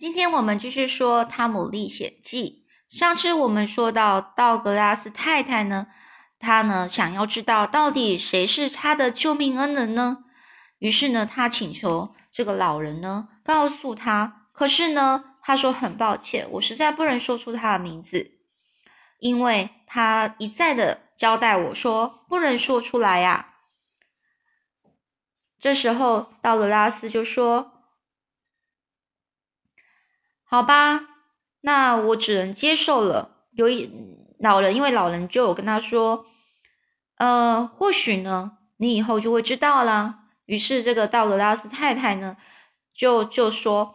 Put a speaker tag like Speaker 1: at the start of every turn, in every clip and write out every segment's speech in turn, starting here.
Speaker 1: 今天我们继续说《汤姆历险记》。上次我们说到，道格拉斯太太呢，她呢想要知道到底谁是她的救命恩人呢？于是呢，她请求这个老人呢告诉她。可是呢，他说很抱歉，我实在不能说出他的名字，因为他一再的交代我说不能说出来呀。这时候，道格拉斯就说。好吧，那我只能接受了。有一老人，因为老人就有跟他说，呃，或许呢，你以后就会知道啦。于是这个道格拉斯太太呢，就就说，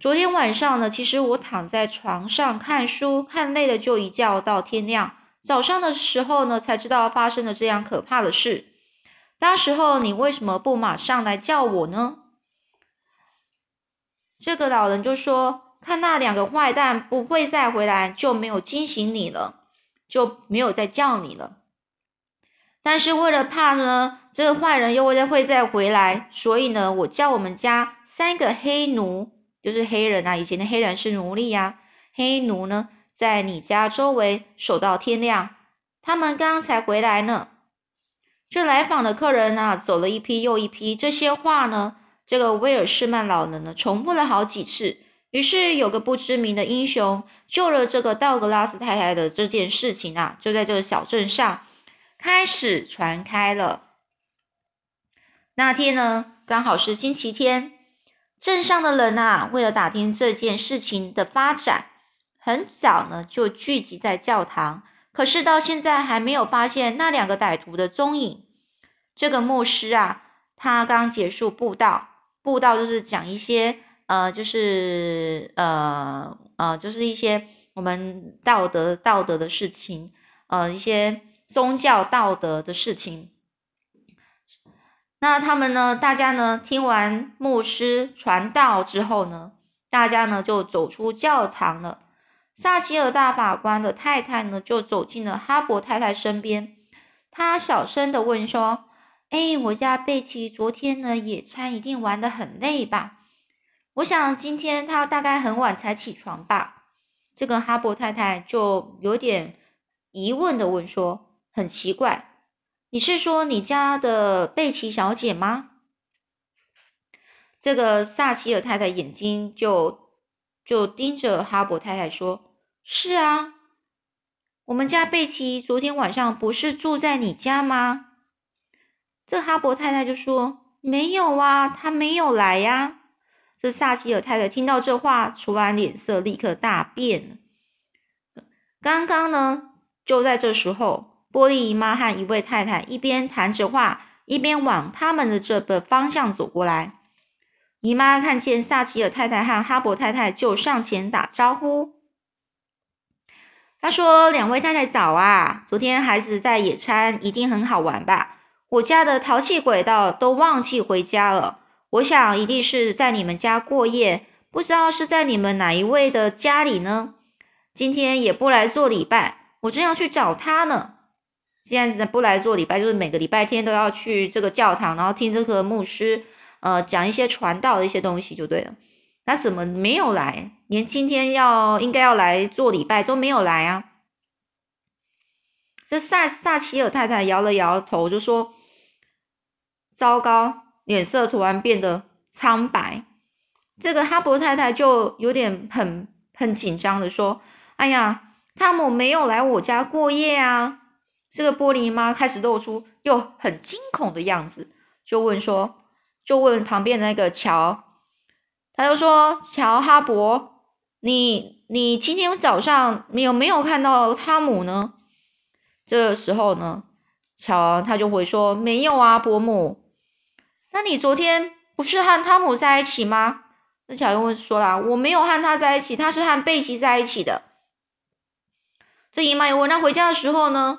Speaker 1: 昨天晚上呢，其实我躺在床上看书，看累了就一觉到天亮。早上的时候呢，才知道发生了这样可怕的事。当时候你为什么不马上来叫我呢？这个老人就说。看那两个坏蛋不会再回来，就没有惊醒你了，就没有再叫你了。但是为了怕呢，这个坏人又会再会再回来，所以呢，我叫我们家三个黑奴，就是黑人啊，以前的黑人是奴隶呀，黑奴呢，在你家周围守到天亮。他们刚刚才回来呢。这来访的客人呢，走了一批又一批。这些话呢，这个威尔士曼老人呢，重复了好几次。于是有个不知名的英雄救了这个道格拉斯太太的这件事情啊，就在这个小镇上开始传开了。那天呢，刚好是星期天，镇上的人啊，为了打听这件事情的发展，很早呢就聚集在教堂。可是到现在还没有发现那两个歹徒的踪影。这个牧师啊，他刚结束布道，布道就是讲一些。呃，就是呃呃，就是一些我们道德道德的事情，呃，一些宗教道德的事情。那他们呢？大家呢？听完牧师传道之后呢，大家呢就走出教堂了。萨奇尔大法官的太太呢，就走进了哈勃太太身边，她小声的问说：“哎，我家贝奇昨天呢野餐一定玩的很累吧？”我想今天他大概很晚才起床吧。这个哈勃太太就有点疑问的问说：“很奇怪，你是说你家的贝奇小姐吗？”这个萨奇尔太太眼睛就就盯着哈勃太太说：“是啊，我们家贝奇昨天晚上不是住在你家吗？”这哈勃太太就说：“没有啊，她没有来呀。”这萨奇尔太太听到这话，突然脸色立刻大变。刚刚呢，就在这时候，波利姨妈和一位太太一边谈着话，一边往他们的这个方向走过来。姨妈看见萨奇尔太太和哈勃太太，就上前打招呼。她说：“两位太太早啊，昨天孩子在野餐，一定很好玩吧？我家的淘气鬼倒都忘记回家了。”我想一定是在你们家过夜，不知道是在你们哪一位的家里呢？今天也不来做礼拜，我正要去找他呢。现在不来做礼拜，就是每个礼拜天都要去这个教堂，然后听这个牧师呃讲一些传道的一些东西就对了。那怎么没有来？连今天要应该要来做礼拜都没有来啊？这萨萨奇尔太太摇了摇头，就说：“糟糕。”脸色突然变得苍白，这个哈勃太太就有点很很紧张的说：“哎呀，汤姆没有来我家过夜啊！”这个玻璃妈开始露出又很惊恐的样子，就问说：“就问旁边的那个乔，他就说：‘乔哈勃，你你今天早上有没有看到汤姆呢？’这个时候呢，乔他就会说：‘没有啊，伯母。’那你昨天不是和汤姆在一起吗？那小又问说啦，我没有和他在一起，他是和贝奇在一起的。这姨妈又问，那回家的时候呢？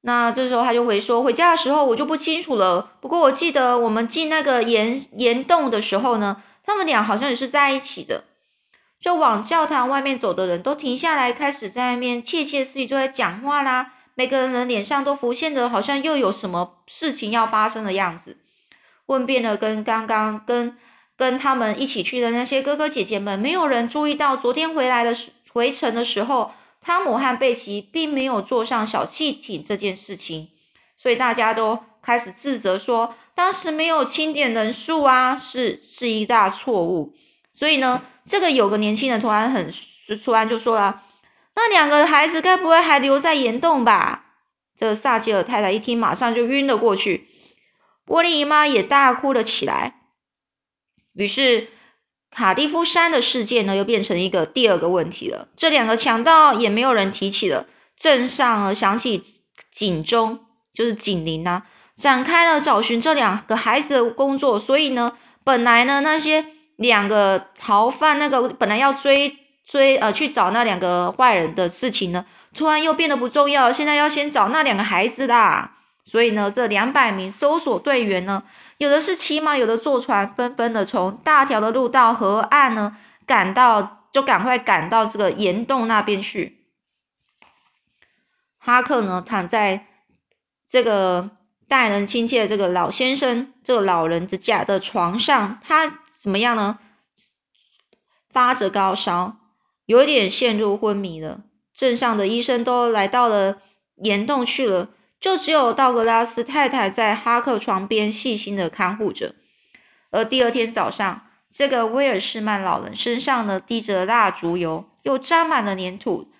Speaker 1: 那这时候他就回说，回家的时候我就不清楚了。不过我记得我们进那个岩岩洞的时候呢，他们俩好像也是在一起的。就往教堂外面走的人都停下来，开始在外面窃窃私语，就在讲话啦。每个人的脸上都浮现着好像又有什么事情要发生的样子。问遍了跟刚刚跟跟他们一起去的那些哥哥姐姐们，没有人注意到昨天回来的时回程的时候，汤姆和贝奇并没有坐上小汽艇这件事情，所以大家都开始自责说，当时没有清点人数啊，是是一大错误。所以呢，这个有个年轻人突然很突然就说了，那两个孩子该不会还留在岩洞吧？这萨基尔太太一听，马上就晕了过去。波利姨妈也大哭了起来。于是，卡蒂夫山的事件呢，又变成一个第二个问题了。这两个强盗也没有人提起了。镇上响起警钟，就是警铃呐，展开了找寻这两个孩子的工作。所以呢，本来呢，那些两个逃犯，那个本来要追追呃去找那两个坏人的事情呢，突然又变得不重要。现在要先找那两个孩子啦。所以呢，这两百名搜索队员呢，有的是骑马，有的坐船，纷纷的从大条的路到河岸呢，赶到就赶快赶到这个岩洞那边去。哈克呢，躺在这个待人亲切的这个老先生这个老人的家的床上，他怎么样呢？发着高烧，有点陷入昏迷了。镇上的医生都来到了岩洞去了。就只有道格拉斯太太在哈克床边细心的看护着，而第二天早上，这个威尔士曼老人身上呢滴着蜡烛油，又沾满了粘土，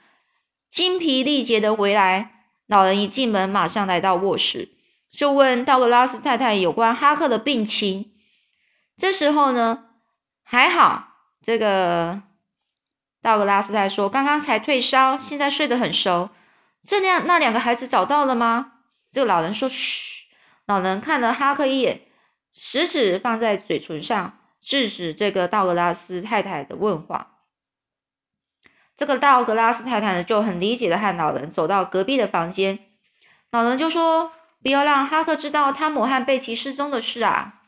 Speaker 1: 精疲力竭的回来。老人一进门，马上来到卧室，就问道格拉斯太太有关哈克的病情。这时候呢，还好，这个道格拉斯太太说，刚刚才退烧，现在睡得很熟。这两那两个孩子找到了吗？这个老人说：“嘘。”老人看了哈克一眼，食指放在嘴唇上，制止这个道格拉斯太太的问话。这个道格拉斯太太呢，就很理解的和老人走到隔壁的房间。老人就说：“不要让哈克知道汤姆和贝奇失踪的事啊。”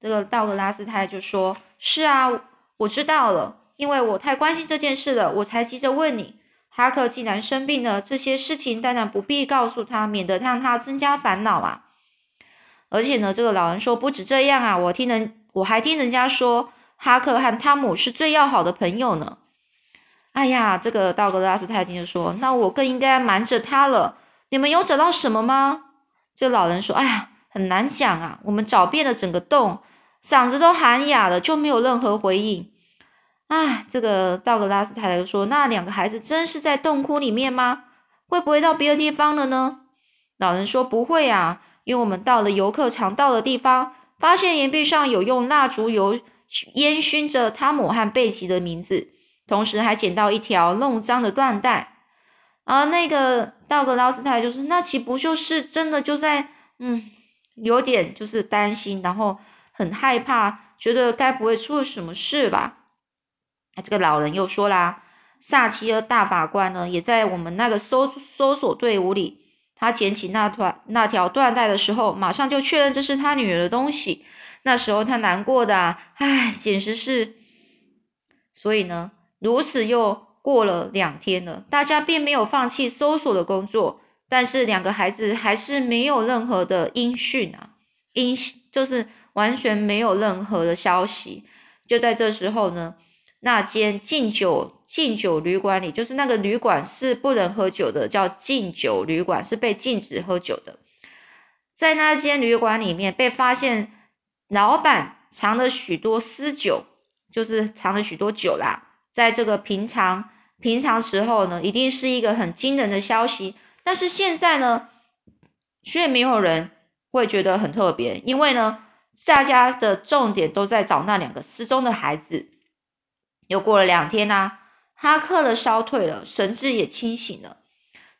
Speaker 1: 这个道格拉斯太太就说：“是啊，我知道了，因为我太关心这件事了，我才急着问你。”哈克既然生病了，这些事情当然不必告诉他，免得让他增加烦恼啊。而且呢，这个老人说不止这样啊，我听人我还听人家说，哈克和汤姆是最要好的朋友呢。哎呀，这个道格拉斯太太就说，那我更应该瞒着他了。你们有找到什么吗？这老人说，哎呀，很难讲啊，我们找遍了整个洞，嗓子都喊哑了，就没有任何回应。哎，这个道格拉斯太太就说：“那两个孩子真是在洞窟里面吗？会不会到别的地方了呢？”老人说：“不会啊，因为我们到了游客常到的地方，发现岩壁上有用蜡烛油烟熏着汤姆和贝奇的名字，同时还捡到一条弄脏的缎带。”而那个道格拉斯太太就说：“那岂不就是真的就在……嗯，有点就是担心，然后很害怕，觉得该不会出了什么事吧？”这个老人又说啦，萨奇尔大法官呢，也在我们那个搜搜索队伍里。他捡起那团那条缎带的时候，马上就确认这是他女儿的东西。那时候他难过的，啊唉，简直是。所以呢，如此又过了两天了，大家并没有放弃搜索的工作，但是两个孩子还是没有任何的音讯啊，音就是完全没有任何的消息。就在这时候呢。那间禁酒禁酒旅馆里，就是那个旅馆是不能喝酒的，叫禁酒旅馆，是被禁止喝酒的。在那间旅馆里面被发现，老板藏了许多私酒，就是藏了许多酒啦。在这个平常平常时候呢，一定是一个很惊人的消息，但是现在呢，却没有人会觉得很特别，因为呢，大家的重点都在找那两个失踪的孩子。又过了两天呐，哈克的烧退了，神志也清醒了。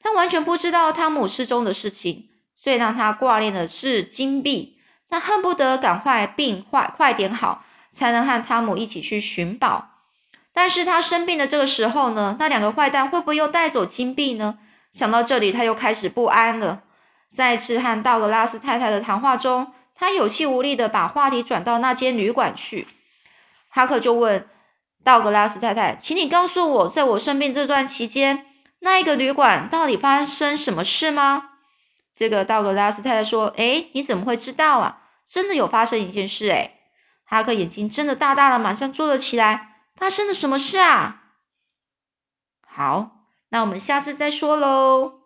Speaker 1: 他完全不知道汤姆失踪的事情，最让他挂念的是金币。他恨不得赶快病快快点好，才能和汤姆一起去寻宝。但是他生病的这个时候呢，那两个坏蛋会不会又带走金币呢？想到这里，他又开始不安了。在一次和道格拉斯太太的谈话中，他有气无力的把话题转到那间旅馆去。哈克就问。道格拉斯太太，请你告诉我，在我生病这段期间，那一个旅馆到底发生什么事吗？这个道格拉斯太太说：“哎，你怎么会知道啊？真的有发生一件事。”哎，哈克眼睛睁得大大的，马上坐了起来。发生了什么事啊？好，那我们下次再说喽。